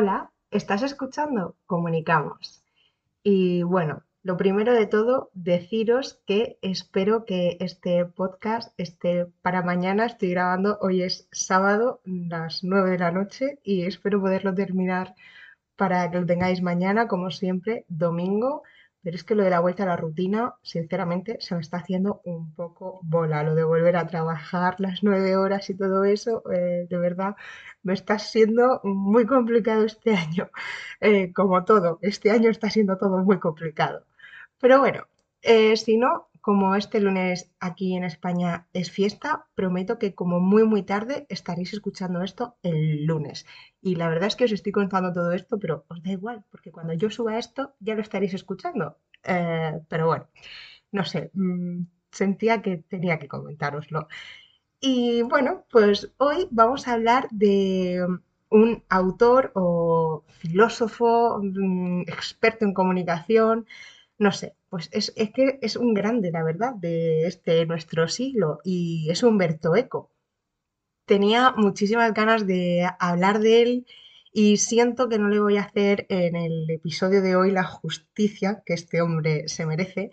Hola, ¿estás escuchando? Comunicamos. Y bueno, lo primero de todo, deciros que espero que este podcast esté para mañana. Estoy grabando, hoy es sábado, las 9 de la noche, y espero poderlo terminar para que lo tengáis mañana, como siempre, domingo. Pero es que lo de la vuelta a la rutina, sinceramente, se me está haciendo un poco bola. Lo de volver a trabajar las nueve horas y todo eso, eh, de verdad, me está siendo muy complicado este año. Eh, como todo, este año está siendo todo muy complicado. Pero bueno, eh, si no, como este lunes aquí en España es fiesta, prometo que como muy muy tarde estaréis escuchando esto el lunes. Y la verdad es que os estoy contando todo esto, pero os da igual, porque cuando yo suba esto ya lo estaréis escuchando. Eh, pero bueno, no sé, mm, sentía que tenía que comentároslo. Y bueno, pues hoy vamos a hablar de un autor o filósofo, mm, experto en comunicación, no sé, pues es, que es un grande, la verdad, de este nuestro siglo y es Humberto Eco. Tenía muchísimas ganas de hablar de él y siento que no le voy a hacer en el episodio de hoy la justicia que este hombre se merece.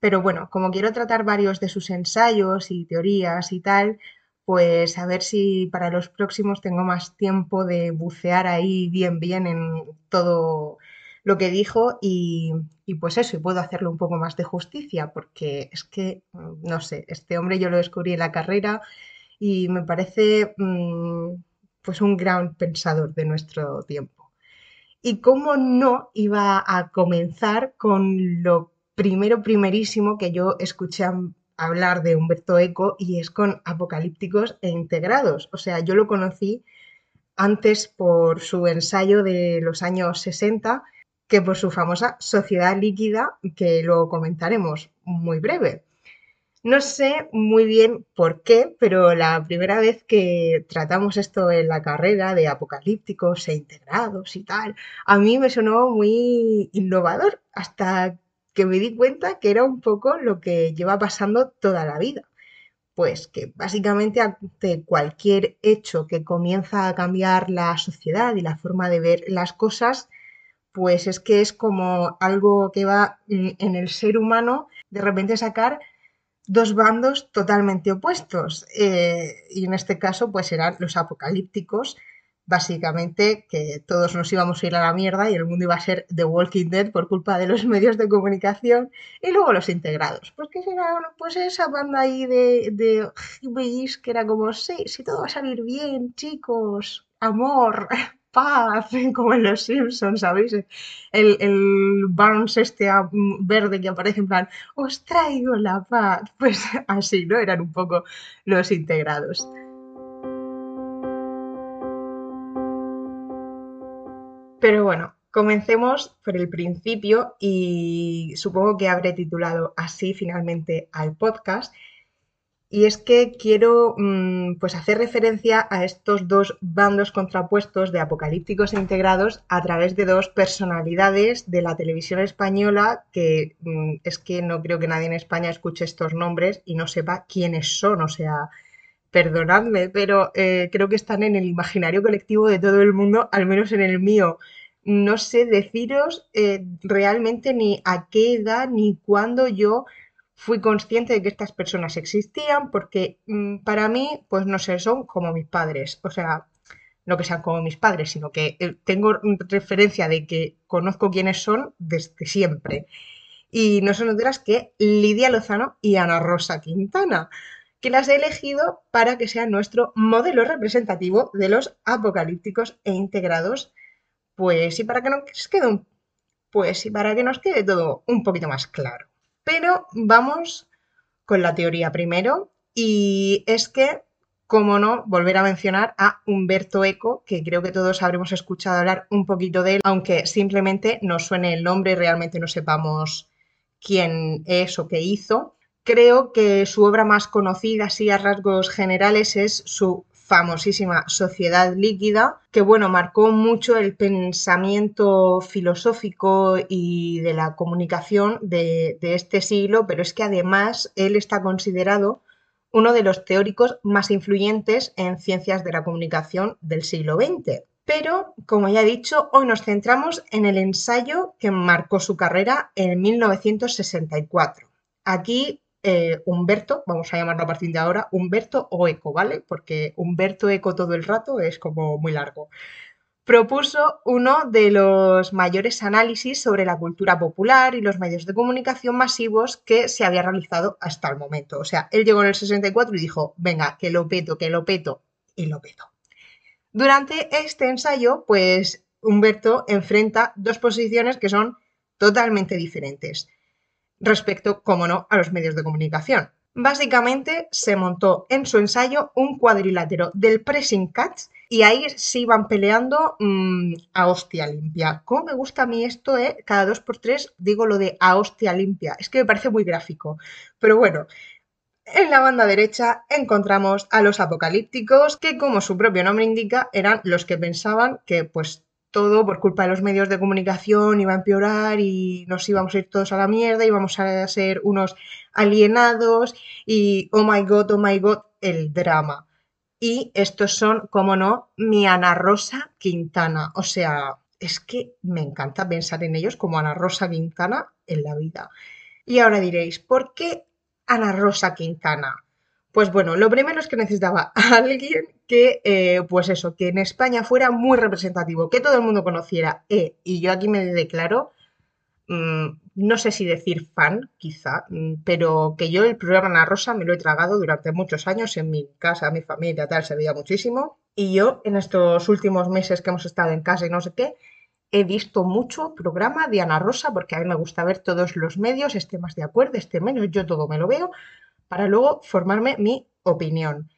Pero bueno, como quiero tratar varios de sus ensayos y teorías y tal, pues a ver si para los próximos tengo más tiempo de bucear ahí bien, bien en todo lo que dijo y, pues eso, y puedo hacerle un poco más de justicia, porque es que, mm, no sé, este hombre yo lo descubrí en la carrera y me parece mm, pues un gran pensador de nuestro tiempo. Y cómo no iba a comenzar con lo primero, primerísimo que yo escuché hablar de Humberto Eco y es con apocalípticos e integrados. O sea, yo lo conocí antes por su ensayo de los años 60 que por su famosa sociedad líquida, que lo comentaremos muy breve. No sé muy bien por qué, pero la primera vez que tratamos esto en la carrera de apocalípticos e integrados y tal, a mí me sonó muy innovador hasta que me di cuenta que era un poco lo que lleva pasando toda la vida. Pues que básicamente ante cualquier hecho que comienza a cambiar la sociedad y la forma de ver las cosas, pues es que es como algo que va mm, en el ser humano de repente sacar dos bandos totalmente opuestos. Eh, y en este caso, pues eran los apocalípticos, básicamente que todos nos íbamos a ir a la mierda y el mundo iba a ser The Walking Dead por culpa de los medios de comunicación, y luego los integrados, pues que era pues esa banda ahí de, de que era como, sí, si todo va a salir bien, chicos, amor, paz, como en los Simpsons, ¿sabéis? El, el Barnes este verde que aparece en plan, os traigo la paz. Pues así, ¿no? Eran un poco los integrados. Pero bueno, comencemos por el principio y supongo que habré titulado así finalmente al podcast y es que quiero mm, pues hacer referencia a estos dos bandos contrapuestos de apocalípticos e integrados a través de dos personalidades de la televisión española que mm, es que no creo que nadie en España escuche estos nombres y no sepa quiénes son. O sea, perdonadme, pero eh, creo que están en el imaginario colectivo de todo el mundo, al menos en el mío. No sé deciros eh, realmente ni a qué edad ni cuándo yo fui consciente de que estas personas existían porque mm, para mí, pues no sé, son como mis padres. O sea, no que sean como mis padres, sino que eh, tengo referencia de que conozco quiénes son desde siempre. Y no son otras que Lidia Lozano y Ana Rosa Quintana, que las he elegido para que sean nuestro modelo representativo de los apocalípticos e integrados. Pues y para que nos quede pues y para que nos quede todo un poquito más claro. Pero vamos con la teoría primero y es que, como no, volver a mencionar a Humberto Eco, que creo que todos habremos escuchado hablar un poquito de él, aunque simplemente nos suene el nombre y realmente no sepamos quién es o qué hizo. Creo que su obra más conocida, así a rasgos generales, es su famosísima Sociedad Líquida, que bueno, marcó mucho el pensamiento filosófico y de la comunicación de, este siglo, pero es que además él está considerado uno de los teóricos más influyentes en ciencias de la comunicación del siglo XX. Pero, como ya he dicho, hoy nos centramos en el ensayo que marcó su carrera en 1964. Aquí eh, Humberto, vamos a llamarlo a partir de ahora, Humberto o Eco, ¿vale? Porque Humberto Eco todo el rato es como muy largo. Propuso uno de los mayores análisis sobre la cultura popular y los medios de comunicación masivos que se había realizado hasta el momento. O sea, él llegó en el 64 y dijo, venga, que lo peto, que lo peto, y lo peto. Durante este ensayo, pues Humberto enfrenta dos posiciones que son totalmente diferentes respecto, como no, a los medios de comunicación. Básicamente se montó en su ensayo un cuadrilátero del pressing catch y ahí se iban peleando mm, a hostia limpia. ¿Cómo me gusta a mí esto, eh? Cada dos por tres digo lo de a hostia limpia. Es que me parece muy gráfico. Pero bueno, en la banda derecha encontramos a los apocalípticos, que como su propio nombre indica, eran los que pensaban que pues todo por culpa de los medios de comunicación iba a empeorar y nos íbamos a ir todos a la mierda, íbamos a ser unos alienados y oh my god, oh my god, el drama. Y estos son, como no, mi Ana Rosa Quintana. O sea, es que me encanta pensar en ellos como Ana Rosa Quintana en la vida. Y ahora diréis, ¿por qué Ana Rosa Quintana? Pues bueno, lo primero es que necesitaba a alguien que, eh, pues eso, que en España fuera muy representativo, que todo el mundo conociera. Eh, y yo aquí me declaro, mm, no sé si decir fan, quizá, mm, pero que yo el programa Ana Rosa me lo he tragado durante muchos años en mi casa, mi familia, tal, se veía muchísimo. Y yo en estos últimos meses que hemos estado en casa y no sé qué, he visto mucho programa de Ana Rosa porque a mí me gusta ver todos los medios, esté más de acuerdo, esté menos, yo todo me lo veo, para luego formarme mi opinión.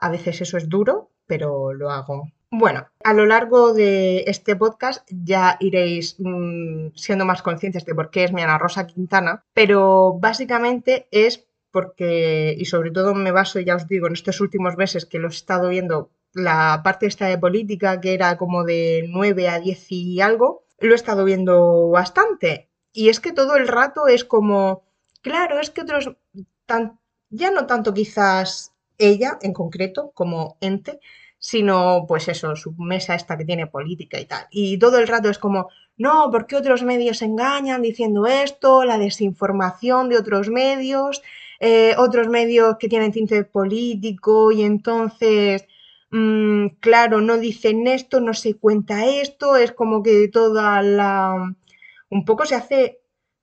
A veces eso es duro, pero lo hago. Bueno, a lo largo de este podcast ya iréis mm, siendo más conscientes de por qué es mi Ana Rosa Quintana, pero básicamente es porque, y sobre todo me baso, ya os digo, en estos últimos meses que lo he estado viendo, la parte esta de política, que era como de 9 a 10 y algo, lo he estado viendo bastante. Y es que todo el rato es como, claro, es que otros, tan, ya no tanto quizás ella en concreto como ente, sino pues eso, su mesa esta que tiene política y tal. Y todo el rato es como, no, ¿por qué otros medios engañan diciendo esto? La desinformación de otros medios, eh, otros medios que tienen tinte político y entonces, mm, claro, no dicen esto, no se cuenta esto, es como que toda la... Un poco se hace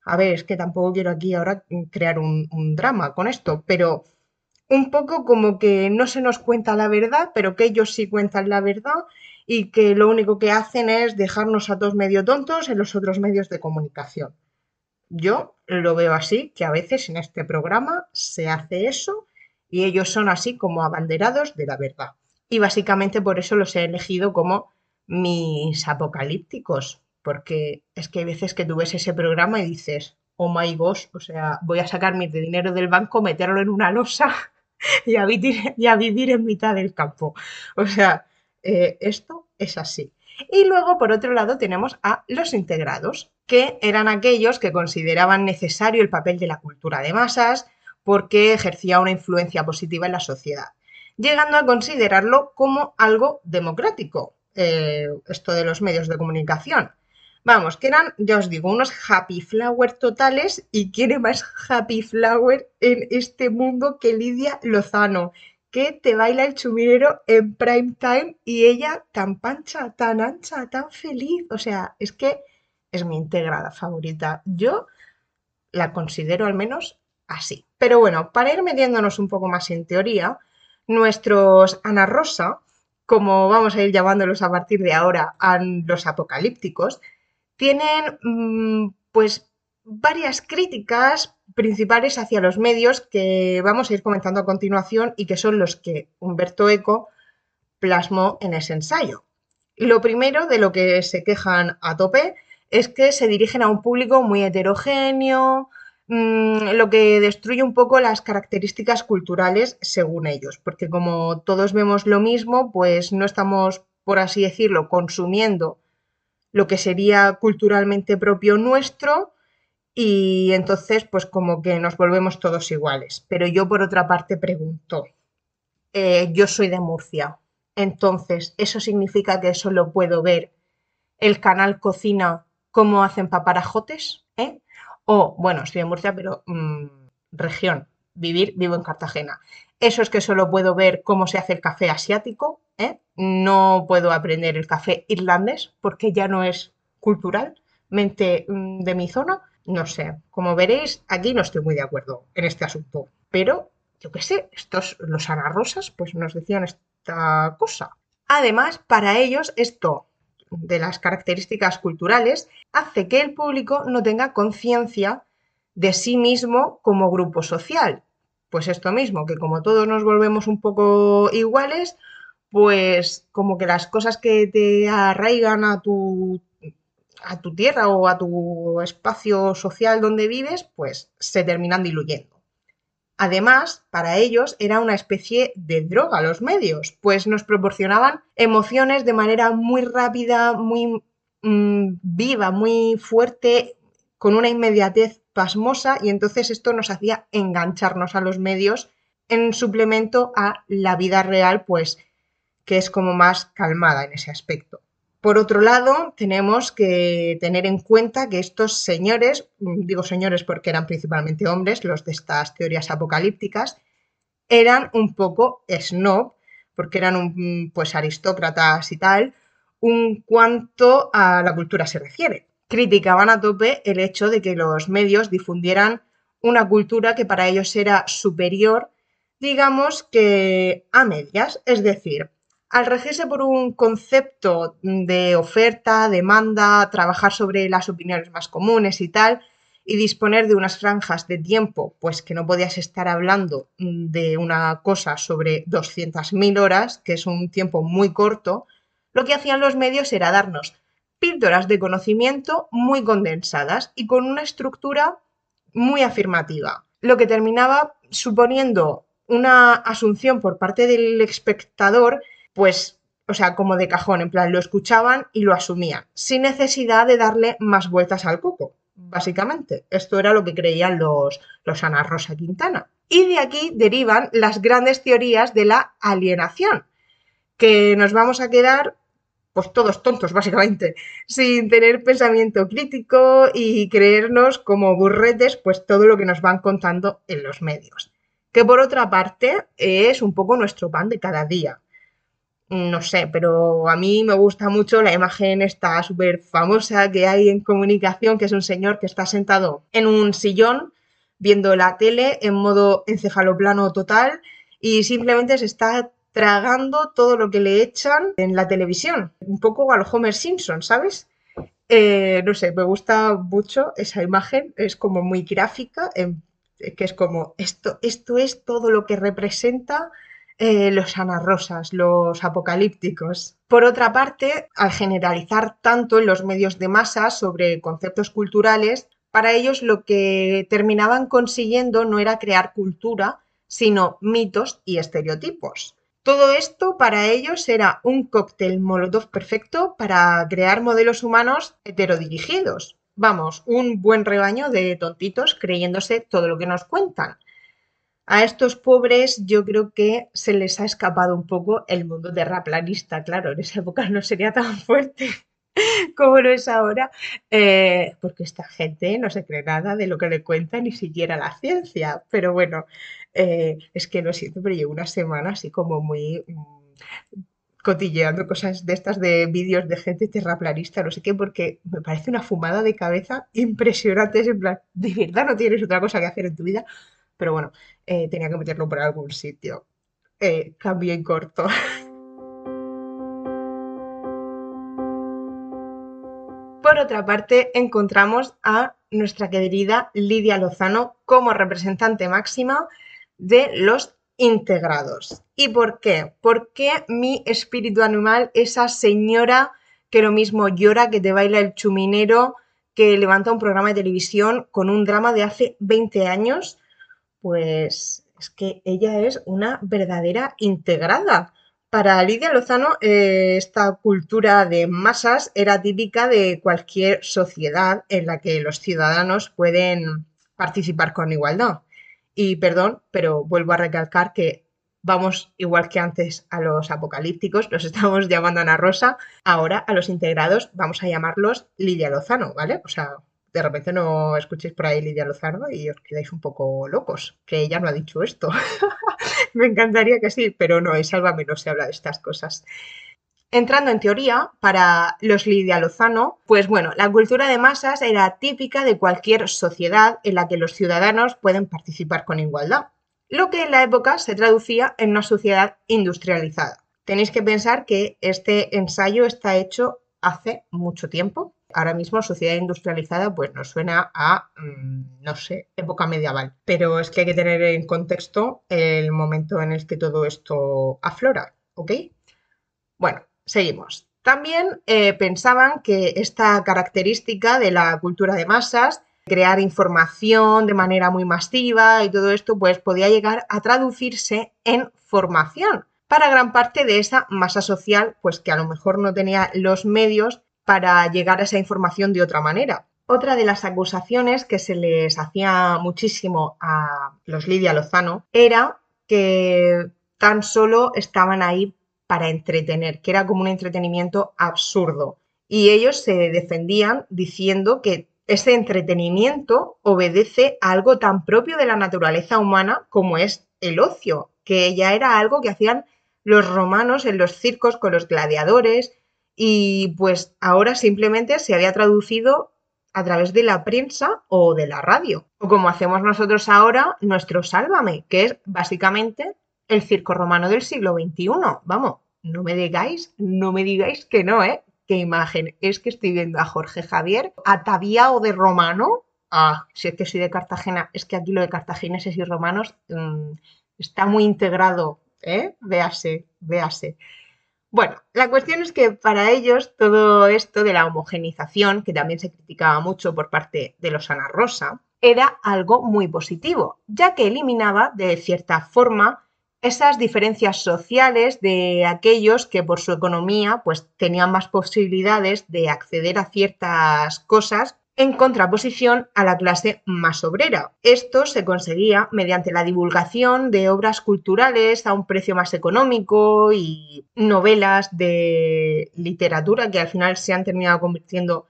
a ver, es que tampoco quiero aquí ahora crear un, drama con esto, pero un poco como que no se nos cuenta la verdad, pero que ellos sí cuentan la verdad y que lo único que hacen es dejarnos a todos medio tontos en los otros medios de comunicación. Yo lo veo así, que a veces en este programa se hace eso y ellos son así como abanderados de la verdad. Y básicamente por eso los he elegido como mis apocalípticos, porque es que hay veces que tú ves ese programa y dices, oh my gosh, o sea, voy a sacar mi dinero del banco, meterlo en una losa y a vivir, y a vivir en mitad del campo. O sea, eh, esto es así. Y luego, por otro lado, tenemos a los integrados, que eran aquellos que consideraban necesario el papel de la cultura de masas porque ejercía una influencia positiva en la sociedad, llegando a considerarlo como algo democrático, eh, esto de los medios de comunicación. Vamos, que eran, ya os digo, unos happy flower totales y quiere más happy flower en este mundo que Lidia Lozano, que te baila el chumilero en prime time y ella tan pancha, tan ancha, tan feliz. O sea, es que es mi integrada favorita. Yo la considero al menos así. Pero bueno, para ir metiéndonos un poco más en teoría, nuestros Ana Rosa, como vamos a ir llamándolos a partir de ahora, a los apocalípticos, tienen mm, pues varias críticas principales hacia los medios que vamos a ir comentando a continuación y que son los que Humberto Eco plasmó en ese ensayo. Lo primero de lo que se quejan a tope es que se dirigen a un público muy heterogéneo, mm, lo que destruye un poco las características culturales según ellos, porque como todos vemos lo mismo, pues no estamos, por así decirlo, consumiendo lo que sería culturalmente propio nuestro y entonces pues como que nos volvemos todos iguales. Pero yo por otra parte pregunto, eh, yo soy de Murcia, entonces eso significa que solo puedo ver el canal cocina cómo hacen paparajotes, ¿eh? O, bueno, estoy en Murcia, pero mm, región, vivir, vivo en Cartagena. Eso es que solo puedo ver cómo se hace el café asiático, ¿eh? No puedo aprender el café irlandés porque ya no es culturalmente mm, de mi zona. No sé, como veréis, aquí no estoy muy de acuerdo en este asunto. Pero, yo qué sé, estos, los anarrosas, pues nos decían esta cosa. Además, para ellos esto de las características culturales hace que el público no tenga conciencia de sí mismo como grupo social. Pues esto mismo, que como todos nos volvemos un poco iguales, pues como que las cosas que te arraigan a tu, a tu tierra o a tu espacio social donde vives, pues se terminan diluyendo. Además, para ellos era una especie de droga los medios, pues nos proporcionaban emociones de manera muy rápida, muy mm, viva, muy fuerte, con una inmediatez y entonces esto nos hacía engancharnos a los medios en suplemento a la vida real, pues que es como más calmada en ese aspecto. Por otro lado, tenemos que tener en cuenta que estos señores, digo señores porque eran principalmente hombres, los de estas teorías apocalípticas, eran un poco snob, porque eran un, pues aristócratas y tal, un cuanto a la cultura se refiere. Criticaban a tope el hecho de que los medios difundieran una cultura que para ellos era superior, digamos que a medias, es decir, al regirse por un concepto de oferta, demanda, trabajar sobre las opiniones más comunes y tal, y disponer de unas franjas de tiempo, pues que no podías estar hablando de una cosa sobre 200.000 horas, que es un tiempo muy corto, lo que hacían los medios era darnos píldoras de conocimiento muy condensadas y con una estructura muy afirmativa, lo que terminaba suponiendo una asunción por parte del espectador pues, o sea, como de cajón, en plan, lo escuchaban y lo asumían, sin necesidad de darle más vueltas al coco, básicamente. Esto era lo que creían los, los Ana Rosa Quintana. Y de aquí derivan las grandes teorías de la alienación, que nos vamos a quedar pues todos tontos, básicamente, sin tener pensamiento crítico y creernos como burretes, pues todo lo que nos van contando en los medios. Que por otra parte es un poco nuestro pan de cada día no sé, pero a mí me gusta mucho la imagen esta súper famosa que hay en comunicación, que es un señor que está sentado en un sillón viendo la tele en modo encefaloplano total y simplemente se está tragando todo lo que le echan en la televisión, un poco a lo Homer Simpson, ¿sabes? Eh, no sé, me gusta mucho esa imagen, es como muy gráfica, que es como esto, esto es todo lo que representa eh, los anarrosas, los apocalípticos. Por otra parte, al generalizar tanto en los medios de masa sobre conceptos culturales, para ellos lo que terminaban consiguiendo no era crear cultura, sino mitos y estereotipos. Todo esto para ellos era un cóctel molotov perfecto para crear modelos humanos heterodirigidos. Vamos, un buen rebaño de tontitos creyéndose todo lo que nos cuentan. A estos pobres yo creo que se les ha escapado un poco el mundo terraplanista, claro, en esa época no sería tan fuerte como lo es ahora, eh, porque esta gente no se cree nada de lo que le cuenta, ni siquiera la ciencia. Pero bueno, eh, es que lo siento, pero llevo una semana así como muy mm, cotilleando cosas de estas de vídeos de gente terraplanista, no sé qué, porque me parece una fumada de cabeza impresionante. en plan, de verdad no tienes otra cosa que hacer en tu vida. Pero bueno, eh, tenía que meterlo por algún sitio. Eh, cambio en corto. Por otra parte, encontramos a nuestra querida Lidia Lozano como representante máxima de los integrados. ¿Y por qué? Porque mi espíritu animal, esa señora que lo mismo llora, que te baila el chuminero, que levanta un programa de televisión con un drama de hace 20 años, pues es que ella es una verdadera integrada. Para Lidia Lozano, eh, esta cultura de masas era típica de cualquier sociedad en la que los ciudadanos pueden participar con igualdad. Y perdón, pero vuelvo a recalcar que vamos igual que antes a los apocalípticos, los estamos llamando Ana Rosa, ahora a los integrados vamos a llamarlos Lidia Lozano, ¿vale? O sea, de repente no escuchéis por ahí Lidia Lozano y os quedáis un poco locos, que ella no ha dicho esto. Me encantaría que sí, pero no, en Sálvame no se habla de estas cosas. Entrando en teoría, para los Lidia Lozano, pues bueno, la cultura de masas era típica de cualquier sociedad en la que los ciudadanos pueden participar con igualdad, lo que en la época se traducía en una sociedad industrializada. Tenéis que pensar que este ensayo está hecho hace mucho tiempo. Ahora mismo sociedad industrializada pues nos suena a, mm, no sé, época medieval. Pero es que hay que tener en contexto el momento en el que todo esto aflora, ¿ok? Bueno, Seguimos. También eh, pensaban que esta característica de la cultura de masas, crear información de manera muy masiva y todo esto, pues podía llegar a traducirse en formación para gran parte de esa masa social, pues que a lo mejor no tenía los medios para llegar a esa información de otra manera. Otra de las acusaciones que se les hacía muchísimo a los Lidia Lozano era que tan solo estaban ahí para entretener, que era como un entretenimiento absurdo. Y ellos se defendían diciendo que ese entretenimiento obedece a algo tan propio de la naturaleza humana como es el ocio, que ya era algo que hacían los romanos en los circos con los gladiadores y pues ahora simplemente se había traducido a través de la prensa o de la radio. O como hacemos nosotros ahora, nuestro Sálvame, que es básicamente el circo romano del siglo XXI. Vamos, no me digáis, no me digáis que no, ¿eh? Qué imagen. Es que estoy viendo a Jorge Javier ataviado de romano. Ah, si es que soy de Cartagena, es que aquí lo de cartagineses y romanos mm, está muy integrado, ¿eh? Véase, véase. Bueno, la cuestión es que para ellos todo esto de la homogenización, que también se criticaba mucho por parte de los Ana Rosa, era algo muy positivo, ya que eliminaba de cierta forma esas diferencias sociales de aquellos que por su economía pues tenían más posibilidades de acceder a ciertas cosas en contraposición a la clase más obrera. Esto se conseguía mediante la divulgación de obras culturales a un precio más económico y novelas de literatura que al final se han terminado convirtiendo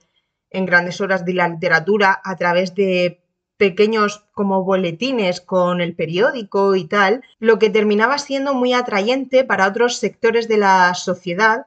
en grandes obras de la literatura a través de pequeños como boletines con el periódico y tal, lo que terminaba siendo muy atrayente para otros sectores de la sociedad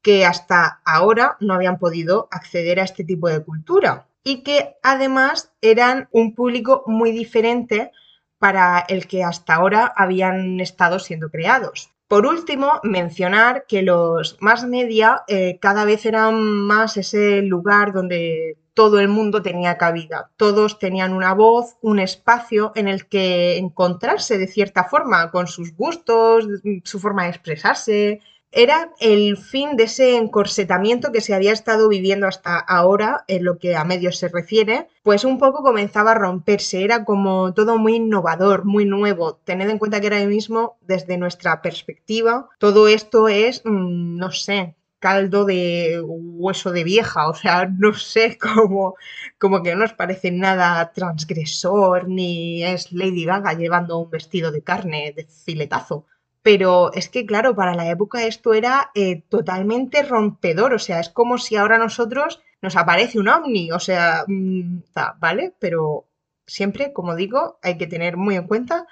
que hasta ahora no habían podido acceder a este tipo de cultura y que además eran un público muy diferente para el que hasta ahora habían estado siendo creados. Por último, mencionar que los más media eh, cada vez eran más ese lugar donde todo el mundo tenía cabida, todos tenían una voz, un espacio en el que encontrarse de cierta forma, con sus gustos, su forma de expresarse. Era el fin de ese encorsetamiento que se había estado viviendo hasta ahora en lo que a medios se refiere, pues un poco comenzaba a romperse, era como todo muy innovador, muy nuevo. Tened en cuenta que ahora mismo, desde nuestra perspectiva, todo esto es, mm, no sé, caldo de hueso de vieja, o sea, no sé cómo, como que no nos parece nada transgresor, ni es Lady Gaga llevando un vestido de carne de filetazo. Pero es que, claro, para la época esto era eh, totalmente rompedor, o sea, es como si ahora a nosotros nos aparece un ovni, o sea, mm, ¿vale? Pero siempre, como digo, hay que tener muy en cuenta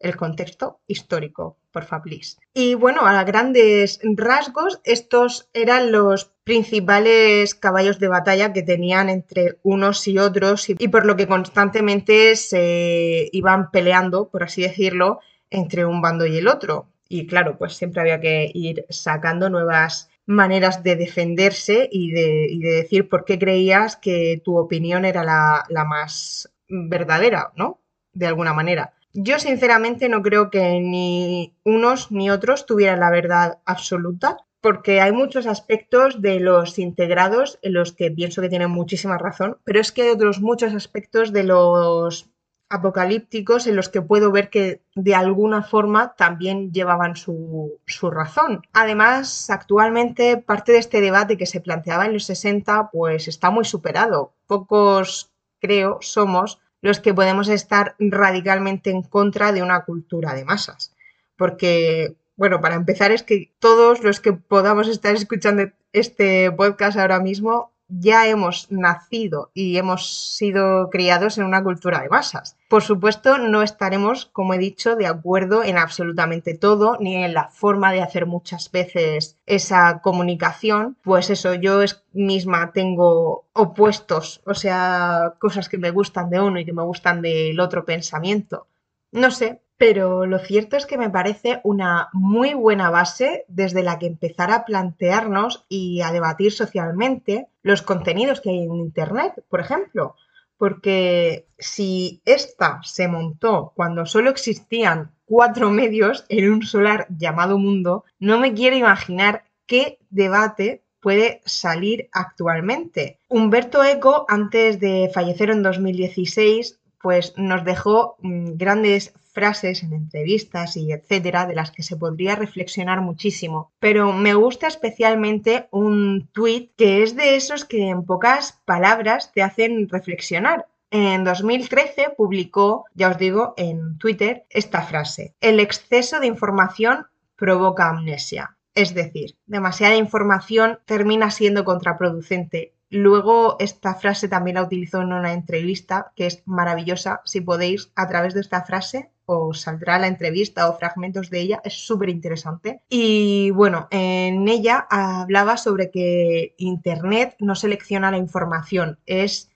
el contexto histórico, por please. Y bueno, a grandes rasgos, estos eran los principales caballos de batalla que tenían entre unos y otros y, y por lo que constantemente se iban peleando, por así decirlo, entre un bando y el otro. Y claro, pues siempre había que ir sacando nuevas maneras de defenderse y de, y de decir por qué creías que tu opinión era la, la más verdadera, ¿no? De alguna manera. Yo sinceramente no creo que ni unos ni otros tuvieran la verdad absoluta, porque hay muchos aspectos de los integrados en los que pienso que tienen muchísima razón, pero es que hay otros muchos aspectos de los apocalípticos en los que puedo ver que de alguna forma también llevaban su, su, razón. Además, actualmente parte de este debate que se planteaba en los 60 pues está muy superado. Pocos, creo, somos los que podemos estar radicalmente en contra de una cultura de masas. porque, bueno, para empezar es que todos los que podamos estar escuchando este podcast ahora mismo ya hemos nacido y hemos sido criados en una cultura de masas. Por supuesto, no estaremos, como he dicho, de acuerdo en absolutamente todo, ni en la forma de hacer muchas veces esa comunicación. Pues eso, yo misma tengo opuestos, o sea, cosas que me gustan de uno y que me gustan del otro pensamiento. No sé, pero lo cierto es que me parece una muy buena base desde la que empezar a plantearnos y a debatir socialmente los contenidos que hay en Internet, por ejemplo. Porque si esta se montó cuando solo existían cuatro medios en un solar llamado mundo, no me quiero imaginar qué debate puede salir actualmente. Humberto Eco, antes de fallecer en 2016, pues nos dejó mm, grandes frases en entrevistas y etcétera, de las que se podría reflexionar muchísimo. Pero me gusta especialmente un tweet que es de esos que en pocas palabras te hacen reflexionar. En 2013 publicó, ya os digo, en Twitter esta frase: El exceso de información provoca amnesia. Es decir, demasiada información termina siendo contraproducente Luego esta frase también la utilizó en una entrevista que es maravillosa. Si podéis, a través de esta frase os saldrá la entrevista o fragmentos de ella. Es súper interesante. Y bueno, en ella hablaba sobre que Internet no selecciona la información. Es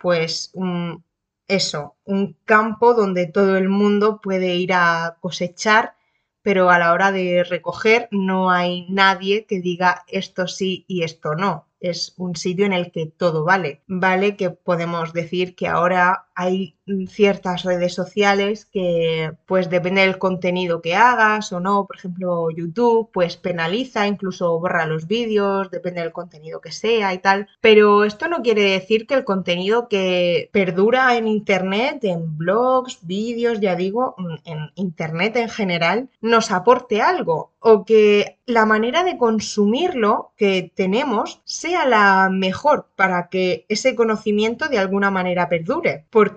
pues eso, un campo donde todo el mundo puede ir a cosechar pero a la hora de recoger no hay nadie que diga esto sí y esto no es un sitio en el que todo vale. Vale que podemos decir que ahora hay ciertas redes sociales que pues depende del contenido que hagas o no, por ejemplo YouTube pues penaliza, incluso borra los vídeos, depende del contenido que sea y tal, pero esto no quiere decir que el contenido que perdura en internet, en blogs, vídeos, ya digo, en internet en general, nos aporte algo. O que la manera de consumirlo que tenemos sea la mejor para que ese conocimiento de alguna manera perdure. Porque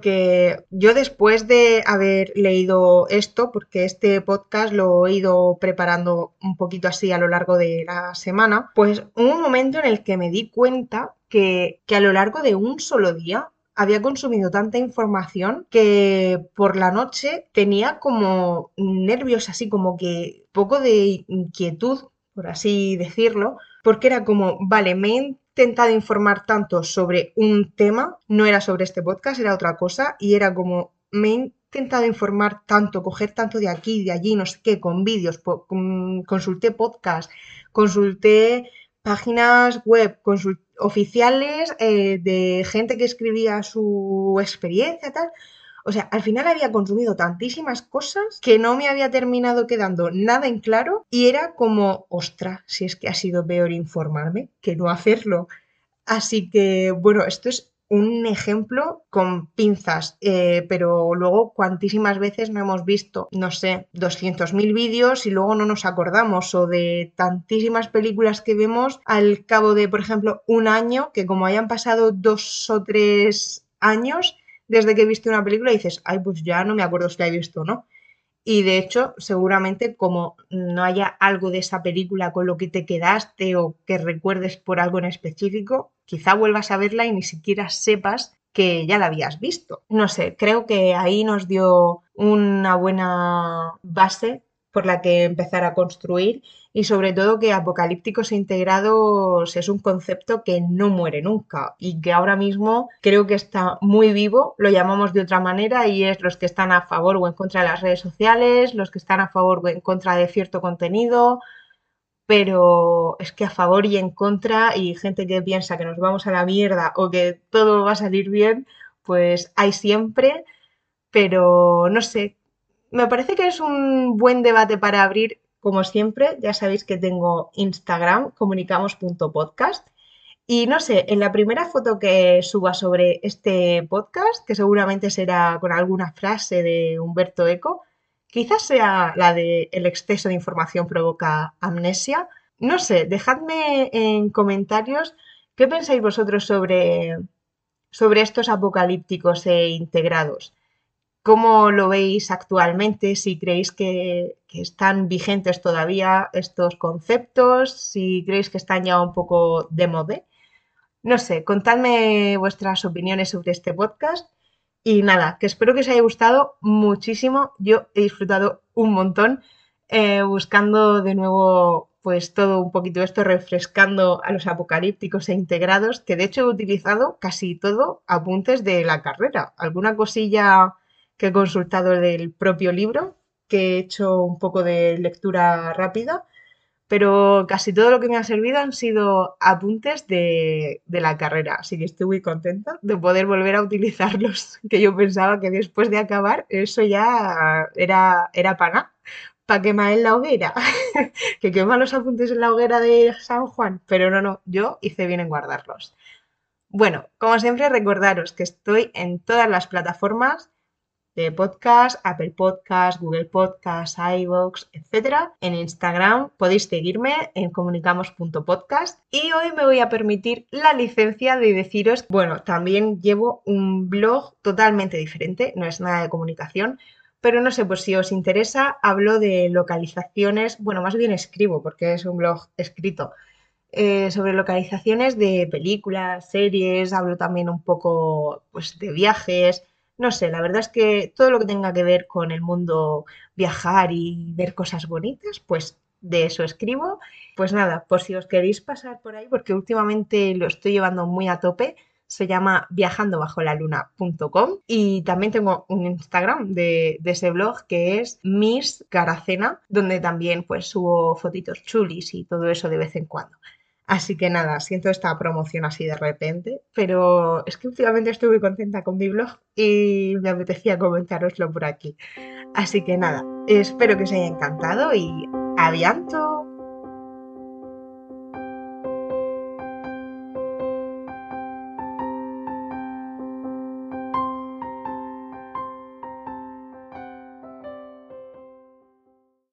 yo después de haber leído esto, porque este podcast lo he ido preparando un poquito así a lo largo de la semana, pues un momento en el que me di cuenta que, que a lo largo de un solo día había consumido tanta información que por la noche tenía como nervios así, como que poco de inquietud, por así decirlo, porque era como, vale, me intentado informar tanto sobre un tema, no era sobre este podcast, era otra cosa, y era como, me he intentado informar tanto, coger tanto de aquí, de allí, no sé qué, con vídeos, consulté podcast, consulté páginas web, oficiales eh, de gente que escribía su experiencia, tal. O sea, al final había consumido tantísimas cosas que no me había terminado quedando nada en claro y era como, ostra, si es que ha sido peor informarme que no hacerlo. Así que, bueno, esto es un ejemplo con pinzas, eh, pero luego cuantísimas veces no hemos visto, no sé, 200.000 vídeos y luego no nos acordamos o de tantísimas películas que vemos al cabo de, por ejemplo, un año, que como hayan pasado dos o tres años desde que viste una película dices, ay, pues ya no me acuerdo si la he visto o no. Y de hecho, seguramente como no haya algo de esa película con lo que te quedaste o que recuerdes por algo en específico, quizá vuelvas a verla y ni siquiera sepas que ya la habías visto. No sé, creo que ahí nos dio una buena base por la que empezar a construir y sobre todo que apocalípticos integrados es un concepto que no muere nunca y que ahora mismo creo que está muy vivo, lo llamamos de otra manera y es los que están a favor o en contra de las redes sociales, los que están a favor o en contra de cierto contenido, pero es que a favor y en contra y gente que piensa que nos vamos a la mierda o que todo va a salir bien, pues hay siempre, pero no sé, me parece que es un buen debate para abrir, como siempre. Ya sabéis que tengo Instagram, comunicamos.podcast. Y no sé, en la primera foto que suba sobre este podcast, que seguramente será con alguna frase de Humberto Eco, quizás sea la de el exceso de información provoca amnesia. No sé, dejadme en comentarios qué pensáis vosotros sobre, sobre estos apocalípticos e integrados. Cómo lo veis actualmente, si creéis que, están vigentes todavía estos conceptos, si creéis que están ya un poco de moda. No sé, contadme vuestras opiniones sobre este podcast y nada, que espero que os haya gustado muchísimo. Yo he disfrutado un montón eh, buscando de nuevo pues todo un poquito esto, refrescando a los apocalípticos e integrados, que de hecho he utilizado casi todo apuntes de la carrera. Alguna cosilla que he consultado del propio libro, que he hecho un poco de lectura rápida, pero casi todo lo que me ha servido han sido apuntes de, la carrera, así que estoy muy contenta de poder volver a utilizarlos, que yo pensaba que después de acabar eso ya era, era pana para quemar en la hoguera, que queman los apuntes en la hoguera de San Juan, pero no, no, yo hice bien en guardarlos. Bueno, como siempre, recordaros que estoy en todas las plataformas de podcast, Apple Podcast, Google Podcast, iVoox, etc. En Instagram podéis seguirme en comunicamos.podcast y hoy me voy a permitir la licencia de deciros, bueno, también llevo un blog totalmente diferente, no es nada de comunicación, pero no sé, pues si os interesa, hablo de localizaciones, bueno, más bien escribo, porque es un blog escrito, eh, sobre localizaciones de películas, series, hablo también un poco pues, de viajes, no sé, la verdad es que todo lo que tenga que ver con el mundo viajar y ver cosas bonitas, pues de eso escribo. Pues nada, por si os queréis pasar por ahí, porque últimamente lo estoy llevando muy a tope, se llama viajandobajolaluna.com y también tengo un Instagram de, ese blog que es Miss Garacena, donde también pues subo fotitos chulis y todo eso de vez en cuando. Así que nada, siento esta promoción así de repente, pero es que últimamente estoy muy contenta con mi blog y me apetecía comentároslo por aquí. Así que nada, espero que os haya encantado y avianto.